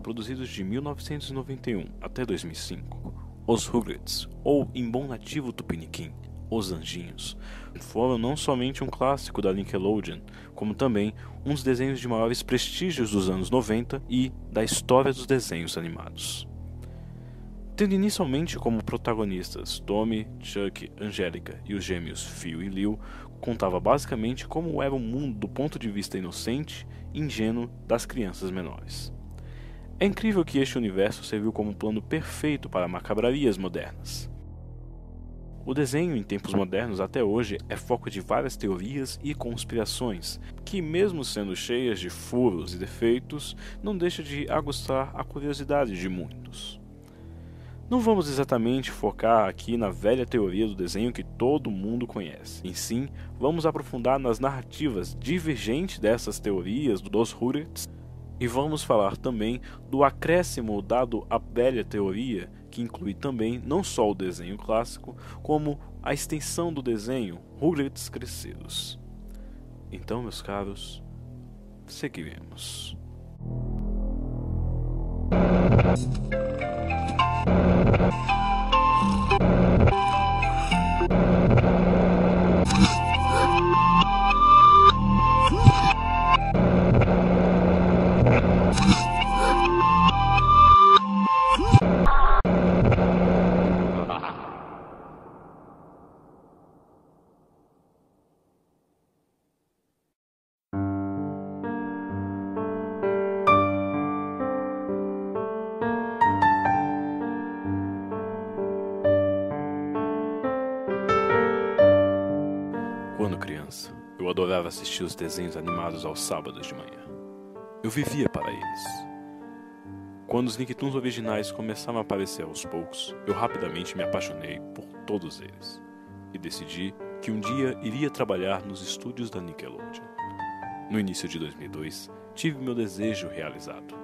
produzidos de 1991 até 2005, os Rugrats, ou em bom nativo tupiniquim, os Anjinhos, foram não somente um clássico da Nickelodeon, como também um dos desenhos de maiores prestígios dos anos 90 e da história dos desenhos animados. Tendo inicialmente como protagonistas Tommy, Chuck, Angélica e os gêmeos Phil e Lil, contava basicamente como era o mundo do ponto de vista inocente e ingênuo das crianças menores. É incrível que este universo serviu como um plano perfeito para macabrarias modernas. O desenho em tempos modernos até hoje é foco de várias teorias e conspirações, que, mesmo sendo cheias de furos e defeitos, não deixa de aguçar a curiosidade de muitos. Não vamos exatamente focar aqui na velha teoria do desenho que todo mundo conhece. Em sim, vamos aprofundar nas narrativas divergentes dessas teorias dos Rugrats e vamos falar também do acréscimo dado à velha teoria que inclui também não só o desenho clássico, como a extensão do desenho Rugrats crescidos. Então, meus caros, seguiremos. Eu adorava assistir os desenhos animados aos sábados de manhã. Eu vivia para eles. Quando os Nicktoons originais começaram a aparecer aos poucos, eu rapidamente me apaixonei por todos eles e decidi que um dia iria trabalhar nos estúdios da Nickelodeon. No início de 2002, tive meu desejo realizado.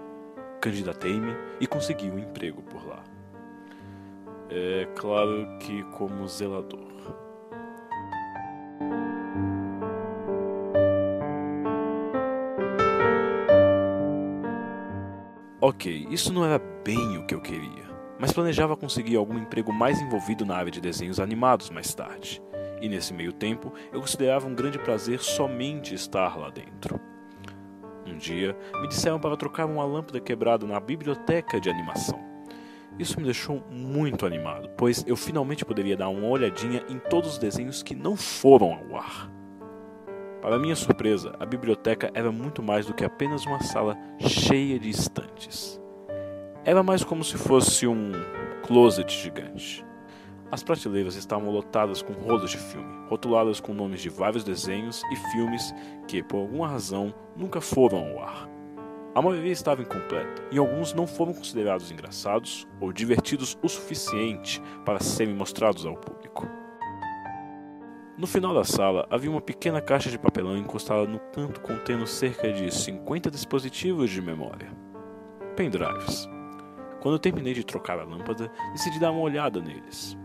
Candidatei-me e consegui um emprego por lá. É claro que como zelador. Ok, isso não era bem o que eu queria, mas planejava conseguir algum emprego mais envolvido na área de desenhos animados mais tarde. E nesse meio tempo, eu considerava um grande prazer somente estar lá dentro. Um dia, me disseram para trocar uma lâmpada quebrada na biblioteca de animação. Isso me deixou muito animado, pois eu finalmente poderia dar uma olhadinha em todos os desenhos que não foram ao ar. Para minha surpresa, a biblioteca era muito mais do que apenas uma sala cheia de estantes. Era mais como se fosse um closet gigante. As prateleiras estavam lotadas com rolos de filme, rotuladas com nomes de vários desenhos e filmes que, por alguma razão, nunca foram ao ar. A maioria estava incompleta e alguns não foram considerados engraçados ou divertidos o suficiente para serem mostrados ao público. No final da sala havia uma pequena caixa de papelão encostada no canto contendo cerca de 50 dispositivos de memória. Pendrives. Quando terminei de trocar a lâmpada, decidi dar uma olhada neles.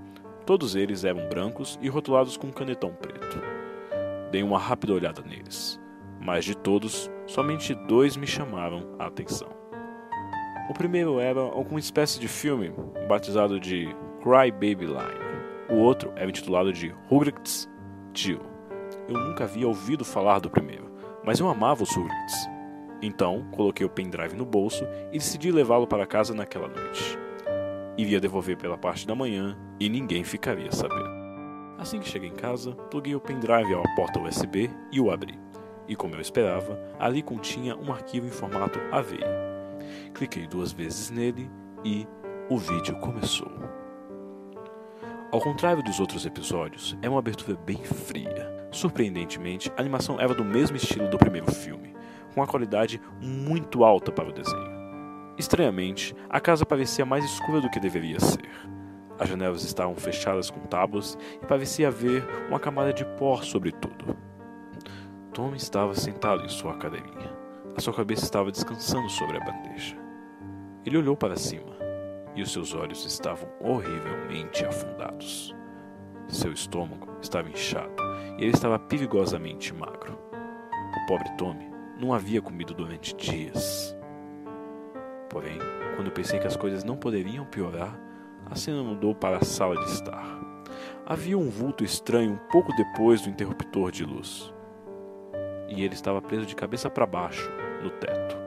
Todos eles eram brancos e rotulados com um canetão preto. Dei uma rápida olhada neles, mas de todos, somente dois me chamaram a atenção. O primeiro era alguma espécie de filme batizado de Cry Baby Line. O outro era intitulado de Rugrats Jill. Eu nunca havia ouvido falar do primeiro, mas eu amava os Rugrats. Então, coloquei o pendrive no bolso e decidi levá-lo para casa naquela noite. Iria devolver pela parte da manhã e ninguém ficaria sabendo. Assim que cheguei em casa, pluguei o pendrive à porta USB e o abri. E como eu esperava, ali continha um arquivo em formato AVI. Cliquei duas vezes nele e o vídeo começou. Ao contrário dos outros episódios, é uma abertura bem fria. Surpreendentemente, a animação era do mesmo estilo do primeiro filme, com uma qualidade muito alta para o desenho. Estranhamente, a casa parecia mais escura do que deveria ser. As janelas estavam fechadas com tábuas e parecia haver uma camada de pó sobre tudo. Tom estava sentado em sua cadeirinha. A sua cabeça estava descansando sobre a bandeja. Ele olhou para cima e os seus olhos estavam horrivelmente afundados. Seu estômago estava inchado e ele estava perigosamente magro. O pobre Tommy não havia comido durante dias. Porém, quando pensei que as coisas não poderiam piorar, a cena mudou para a sala de estar. Havia um vulto estranho um pouco depois do interruptor de luz. E ele estava preso de cabeça para baixo, no teto.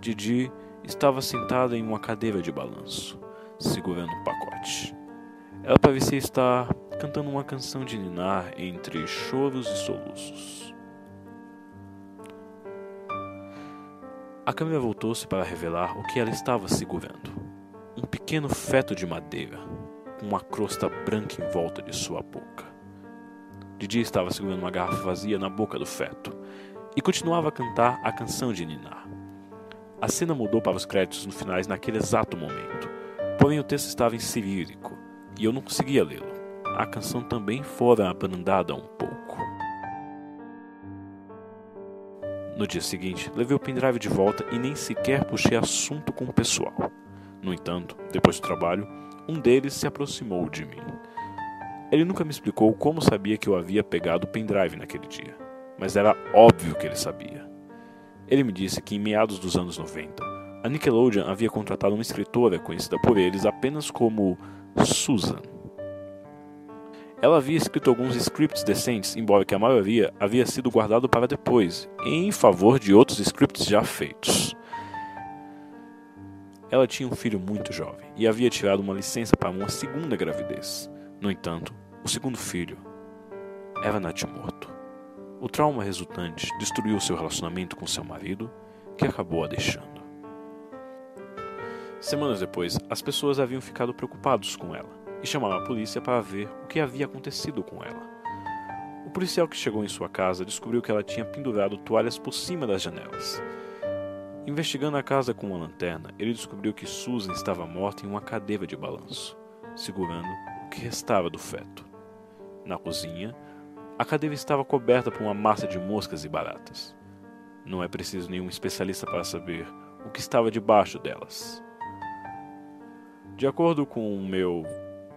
Didi estava sentada em uma cadeira de balanço, segurando um pacote. Ela parecia estar cantando uma canção de ninar entre choros e soluços. A câmera voltou-se para revelar o que ela estava segurando: um pequeno feto de madeira, com uma crosta branca em volta de sua boca. Didi estava segurando uma garrafa vazia na boca do feto e continuava a cantar a canção de Ninar. A cena mudou para os créditos no finais naquele exato momento, porém o texto estava em cirílico e eu não conseguia lê-lo. A canção também fora abrandada um pouco. No dia seguinte, levei o pendrive de volta e nem sequer puxei assunto com o pessoal. No entanto, depois do trabalho, um deles se aproximou de mim. Ele nunca me explicou como sabia que eu havia pegado o pendrive naquele dia, mas era óbvio que ele sabia. Ele me disse que em meados dos anos 90, a Nickelodeon havia contratado uma escritora conhecida por eles apenas como Susan. Ela havia escrito alguns scripts decentes, embora que a maioria havia sido guardado para depois, em favor de outros scripts já feitos. Ela tinha um filho muito jovem e havia tirado uma licença para uma segunda gravidez. No entanto, o segundo filho era natimorto. O trauma resultante destruiu seu relacionamento com seu marido, que acabou a deixando. Semanas depois, as pessoas haviam ficado preocupados com ela e chamaram a polícia para ver o que havia acontecido com ela. O policial que chegou em sua casa descobriu que ela tinha pendurado toalhas por cima das janelas. Investigando a casa com uma lanterna, ele descobriu que Susan estava morta em uma cadeira de balanço, segurando o que restava do feto. Na cozinha, a cadeira estava coberta por uma massa de moscas e baratas. Não é preciso nenhum especialista para saber o que estava debaixo delas. De acordo com o meu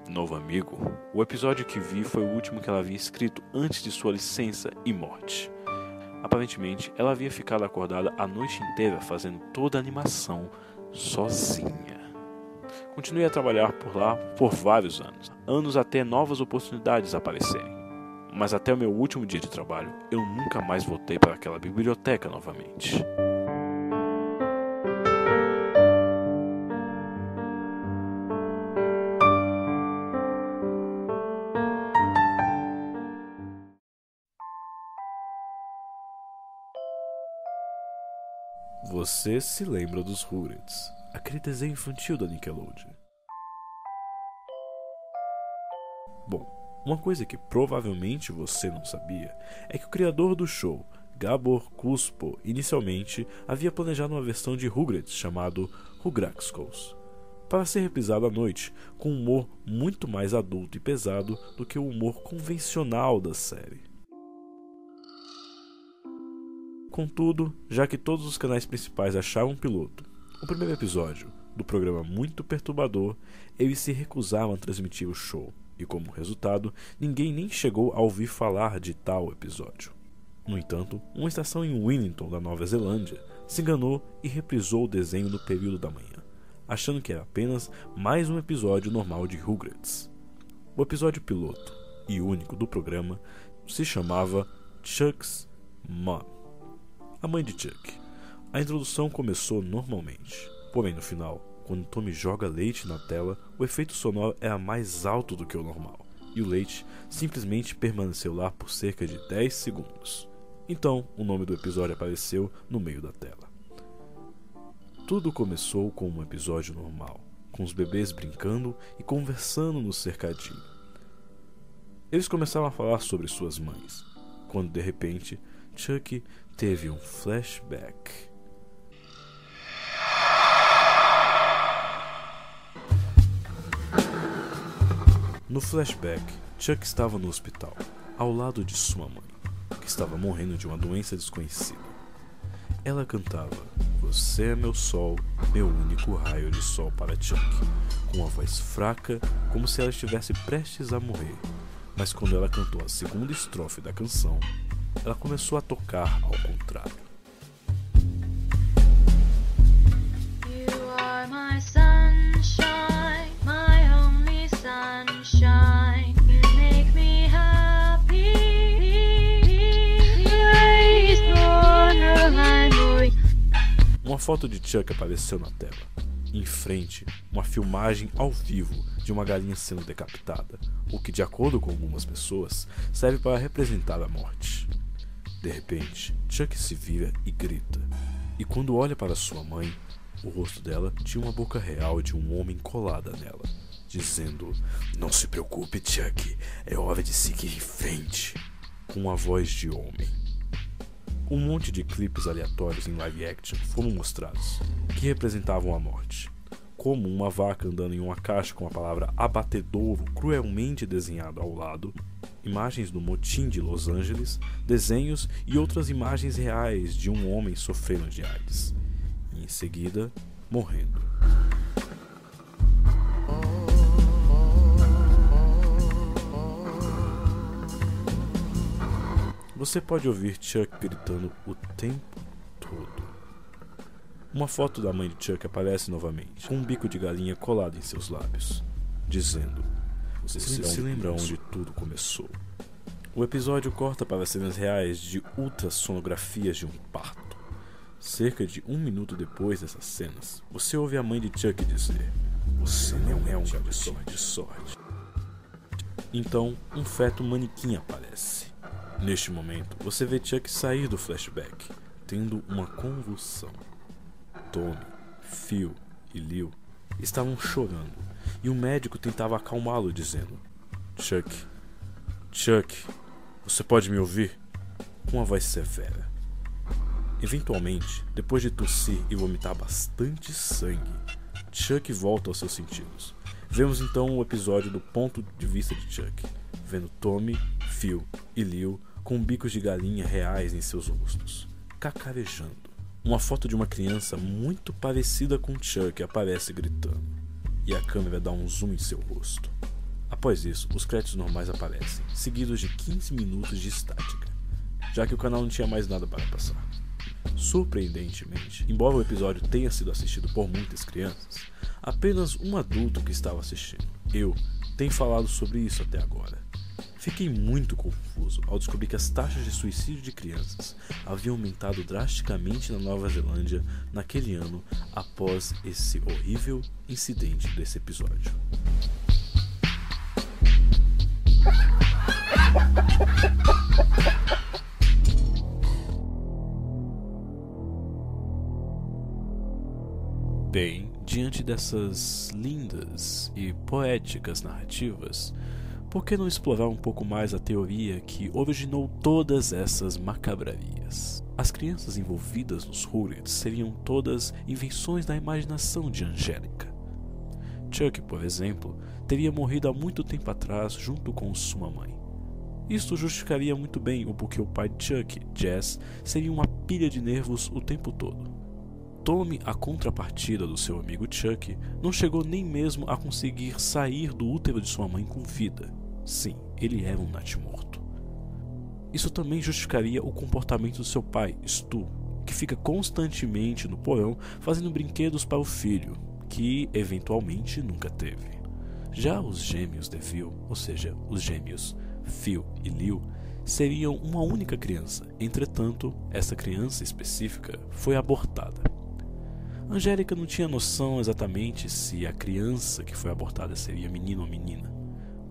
novo amigo, o episódio que vi foi o último que ela havia escrito antes de sua licença e morte. Aparentemente, ela havia ficado acordada a noite inteira fazendo toda a animação sozinha. Continuei a trabalhar por lá por vários anos, anos até novas oportunidades aparecerem. Mas até o meu último dia de trabalho, eu nunca mais voltei para aquela biblioteca novamente. Você se lembra dos Rugrats, aquele desenho infantil da Nickelodeon? Bom, uma coisa que provavelmente você não sabia é que o criador do show, Gabor Cuspo, inicialmente havia planejado uma versão de Rugrats chamado Rugraxcos, para ser reprisado à noite, com um humor muito mais adulto e pesado do que o humor convencional da série. Contudo, já que todos os canais principais acharam um piloto, o primeiro episódio do programa muito perturbador, eles se recusavam a transmitir o show, e como resultado, ninguém nem chegou a ouvir falar de tal episódio. No entanto, uma estação em Wellington, da Nova Zelândia, se enganou e reprisou o desenho no período da manhã, achando que era apenas mais um episódio normal de Rugrats. O episódio piloto e único do programa se chamava Chuck's Mom a mãe de Chuck. A introdução começou normalmente, porém no final, quando Tommy joga leite na tela, o efeito sonoro era mais alto do que o normal, e o leite simplesmente permaneceu lá por cerca de 10 segundos. Então, o nome do episódio apareceu no meio da tela. Tudo começou com um episódio normal, com os bebês brincando e conversando no cercadinho. Eles começaram a falar sobre suas mães, quando de repente Chuck teve um flashback. No flashback, Chuck estava no hospital, ao lado de sua mãe, que estava morrendo de uma doença desconhecida. Ela cantava Você é meu sol, meu único raio de sol para Chuck, com uma voz fraca, como se ela estivesse prestes a morrer. Mas quando ela cantou a segunda estrofe da canção, ela começou a tocar ao contrário. sunshine, Uma foto de Chuck apareceu na tela. Em frente, uma filmagem ao vivo de uma galinha sendo decapitada, o que, de acordo com algumas pessoas, serve para representar a morte. De repente, Chuck se vira e grita. E quando olha para sua mãe, o rosto dela tinha uma boca real de um homem colada nela, dizendo: Não se preocupe, Chuck, é hora de seguir em frente. Com a voz de homem. Um monte de clipes aleatórios em live action foram mostrados, que representavam a morte, como uma vaca andando em uma caixa com a palavra abatedouro cruelmente desenhado ao lado, imagens do motim de Los Angeles, desenhos e outras imagens reais de um homem sofrendo de AIDS em seguida morrendo. Você pode ouvir Chuck gritando o tempo todo. Uma foto da mãe de Chuck aparece novamente, com um bico de galinha colado em seus lábios, dizendo: Você se, se lembra onde tudo começou. O episódio corta para cenas reais de ultrassonografias de um parto. Cerca de um minuto depois dessas cenas, você ouve a mãe de Chuck dizer: Você não é um garoto de sorte. Então, um feto manequim aparece. Neste momento, você vê Chuck sair do flashback, tendo uma convulsão. Tommy, Phil e Lil estavam chorando e o médico tentava acalmá-lo, dizendo: Chuck, Chuck, você pode me ouvir? Com uma voz severa. Eventualmente, depois de tossir e vomitar bastante sangue, Chuck volta aos seus sentidos. Vemos então o episódio do ponto de vista de Chuck, vendo Tommy, Phil e Lil com bicos de galinha reais em seus rostos, cacarejando. Uma foto de uma criança muito parecida com Chuck aparece gritando, e a câmera dá um zoom em seu rosto. Após isso, os créditos normais aparecem, seguidos de 15 minutos de estática, já que o canal não tinha mais nada para passar. Surpreendentemente, embora o episódio tenha sido assistido por muitas crianças, apenas um adulto que estava assistindo, eu, tem falado sobre isso até agora. Fiquei muito confuso ao descobrir que as taxas de suicídio de crianças haviam aumentado drasticamente na Nova Zelândia naquele ano após esse horrível incidente desse episódio. Bem, diante dessas lindas e poéticas narrativas, por que não explorar um pouco mais a teoria que originou todas essas macabrarias? As crianças envolvidas nos Hurrits seriam todas invenções da imaginação de Angélica. Chuck, por exemplo, teria morrido há muito tempo atrás junto com sua mãe. Isto justificaria muito bem o porquê o pai de Chuck, Jess, seria uma pilha de nervos o tempo todo. Tommy, a contrapartida do seu amigo Chuck, não chegou nem mesmo a conseguir sair do útero de sua mãe com vida. Sim, ele era um natimorto. Isso também justificaria o comportamento do seu pai, Stu, que fica constantemente no porão fazendo brinquedos para o filho, que eventualmente nunca teve. Já os gêmeos Deville, ou seja, os gêmeos Phil e Lil, seriam uma única criança. Entretanto, essa criança específica foi abortada. Angélica não tinha noção exatamente se a criança que foi abortada seria menino ou menina.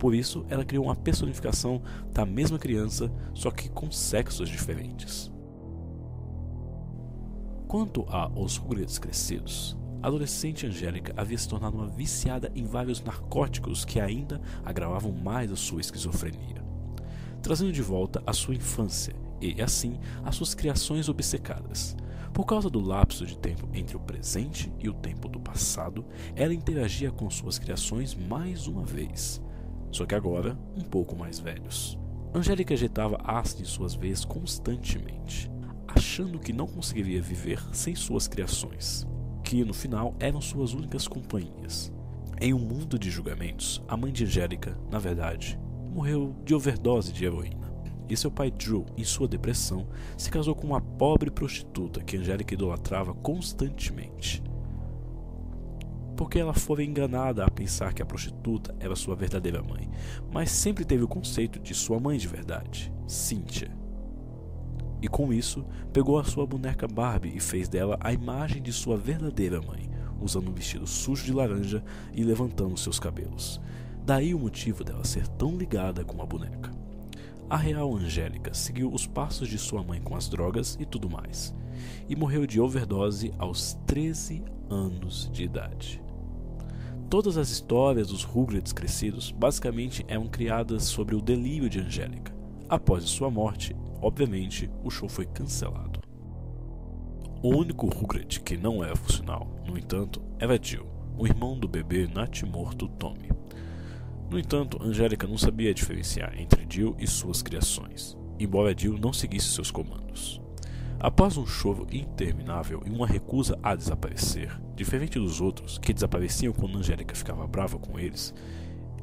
Por isso, ela criou uma personificação da mesma criança, só que com sexos diferentes. Quanto a Os Rugrats Crescidos, a adolescente Angélica havia se tornado uma viciada em vários narcóticos que ainda agravavam mais a sua esquizofrenia, trazendo de volta a sua infância e, assim, as suas criações obcecadas, por causa do lapso de tempo entre o presente e o tempo do passado, ela interagia com suas criações mais uma vez, só que agora um pouco mais velhos. Angélica ejetava ácido em suas veias constantemente, achando que não conseguiria viver sem suas criações, que no final eram suas únicas companhias. Em um mundo de julgamentos, a mãe de Angélica, na verdade, morreu de overdose de heroína e seu pai Drew, em sua depressão, se casou com uma pobre prostituta que Angélica idolatrava constantemente. Porque ela fora enganada a pensar que a prostituta era sua verdadeira mãe, mas sempre teve o conceito de sua mãe de verdade, Cynthia. E com isso, pegou a sua boneca Barbie e fez dela a imagem de sua verdadeira mãe, usando um vestido sujo de laranja e levantando seus cabelos. Daí o motivo dela ser tão ligada com a boneca. A real Angélica seguiu os passos de sua mãe com as drogas e tudo mais, e morreu de overdose aos 13 anos de idade. Todas as histórias dos Rugrats crescidos basicamente eram criadas sobre o delírio de Angélica. Após sua morte, obviamente, o show foi cancelado. O único Rugrat que não era funcional, no entanto, era Jill, o irmão do bebê natimorto Tommy. No entanto, Angélica não sabia diferenciar entre Jill e suas criações, embora Jill não seguisse seus comandos. Após um choro interminável e uma recusa a desaparecer, diferente dos outros que desapareciam quando Angélica ficava brava com eles,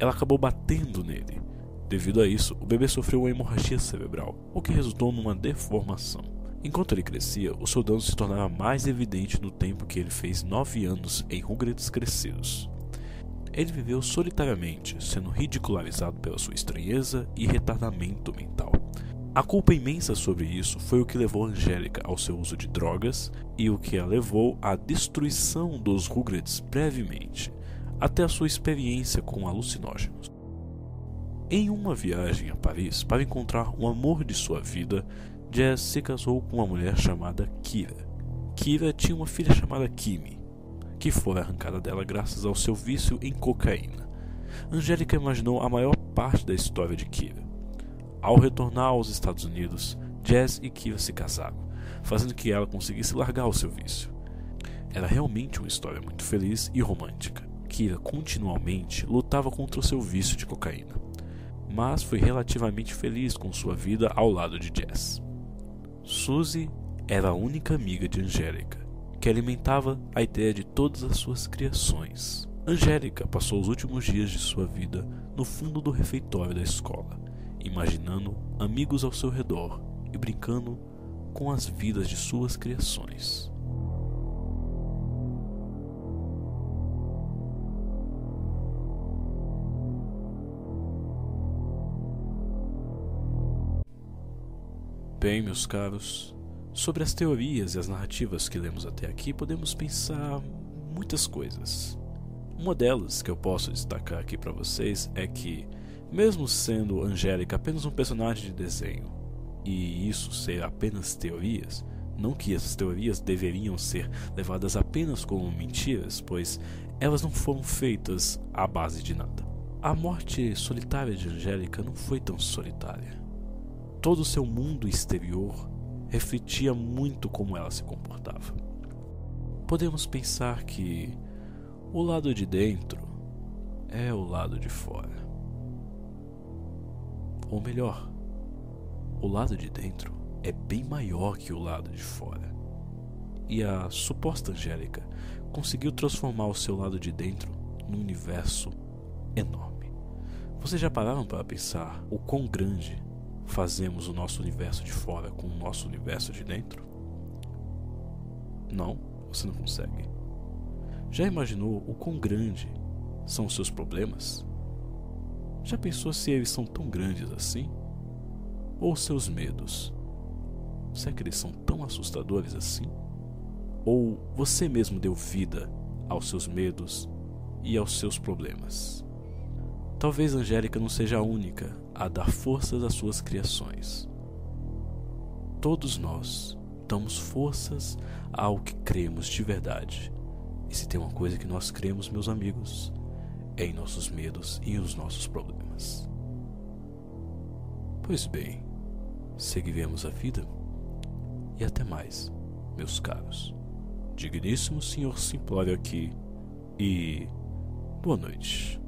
ela acabou batendo nele. Devido a isso, o bebê sofreu uma hemorragia cerebral, o que resultou numa deformação. Enquanto ele crescia, o seu dano se tornava mais evidente no tempo que ele fez nove anos em Rugrats crescidos. Ele viveu solitariamente, sendo ridicularizado pela sua estranheza e retardamento mental. A culpa imensa sobre isso foi o que levou Angélica ao seu uso de drogas e o que a levou à destruição dos Rugrats brevemente, até a sua experiência com alucinógenos. Em uma viagem a Paris para encontrar o amor de sua vida, Jazz se casou com uma mulher chamada Kira. Kira tinha uma filha chamada Kimi, que foi arrancada dela graças ao seu vício em cocaína. Angélica imaginou a maior parte da história de Kira. Ao retornar aos Estados Unidos, Jazz e Kira se casaram, fazendo que ela conseguisse largar o seu vício. Era realmente uma história muito feliz e romântica. Kira continuamente lutava contra o seu vício de cocaína, mas foi relativamente feliz com sua vida ao lado de Jazz. Suzy era a única amiga de Angélica que alimentava a ideia de todas as suas criações. Angélica passou os últimos dias de sua vida no fundo do refeitório da escola, imaginando amigos ao seu redor e brincando com as vidas de suas criações. Bem, meus caros, Sobre as teorias e as narrativas que lemos até aqui, podemos pensar muitas coisas. Uma delas que eu posso destacar aqui para vocês é que, mesmo sendo Angélica apenas um personagem de desenho, e isso ser apenas teorias, não que essas teorias deveriam ser levadas apenas como mentiras, pois elas não foram feitas à base de nada. A morte solitária de Angélica não foi tão solitária. Todo o seu mundo exterior refletia muito como ela se comportava. Podemos pensar que o lado de dentro é o lado de fora. Ou melhor, o lado de dentro é bem maior que o lado de fora. E a suposta Angélica conseguiu transformar o seu lado de dentro num universo enorme. Vocês já pararam para pensar o quão grande fazemos o nosso universo de fora com o nosso universo de dentro? Não, você não consegue. Já imaginou o quão grande são os seus problemas? Já pensou se eles são tão grandes assim? Ou seus medos? Será que eles são tão assustadores assim? Ou você mesmo deu vida aos seus medos e aos seus problemas? Talvez Angélica não seja a única a dar forças às suas criações. Todos nós damos forças ao que cremos de verdade. E se tem uma coisa que nós cremos, meus amigos, em nossos medos e nos nossos problemas. Pois bem, seguiremos a vida e até mais, meus caros. Digníssimo Senhor Simplório aqui e boa noite.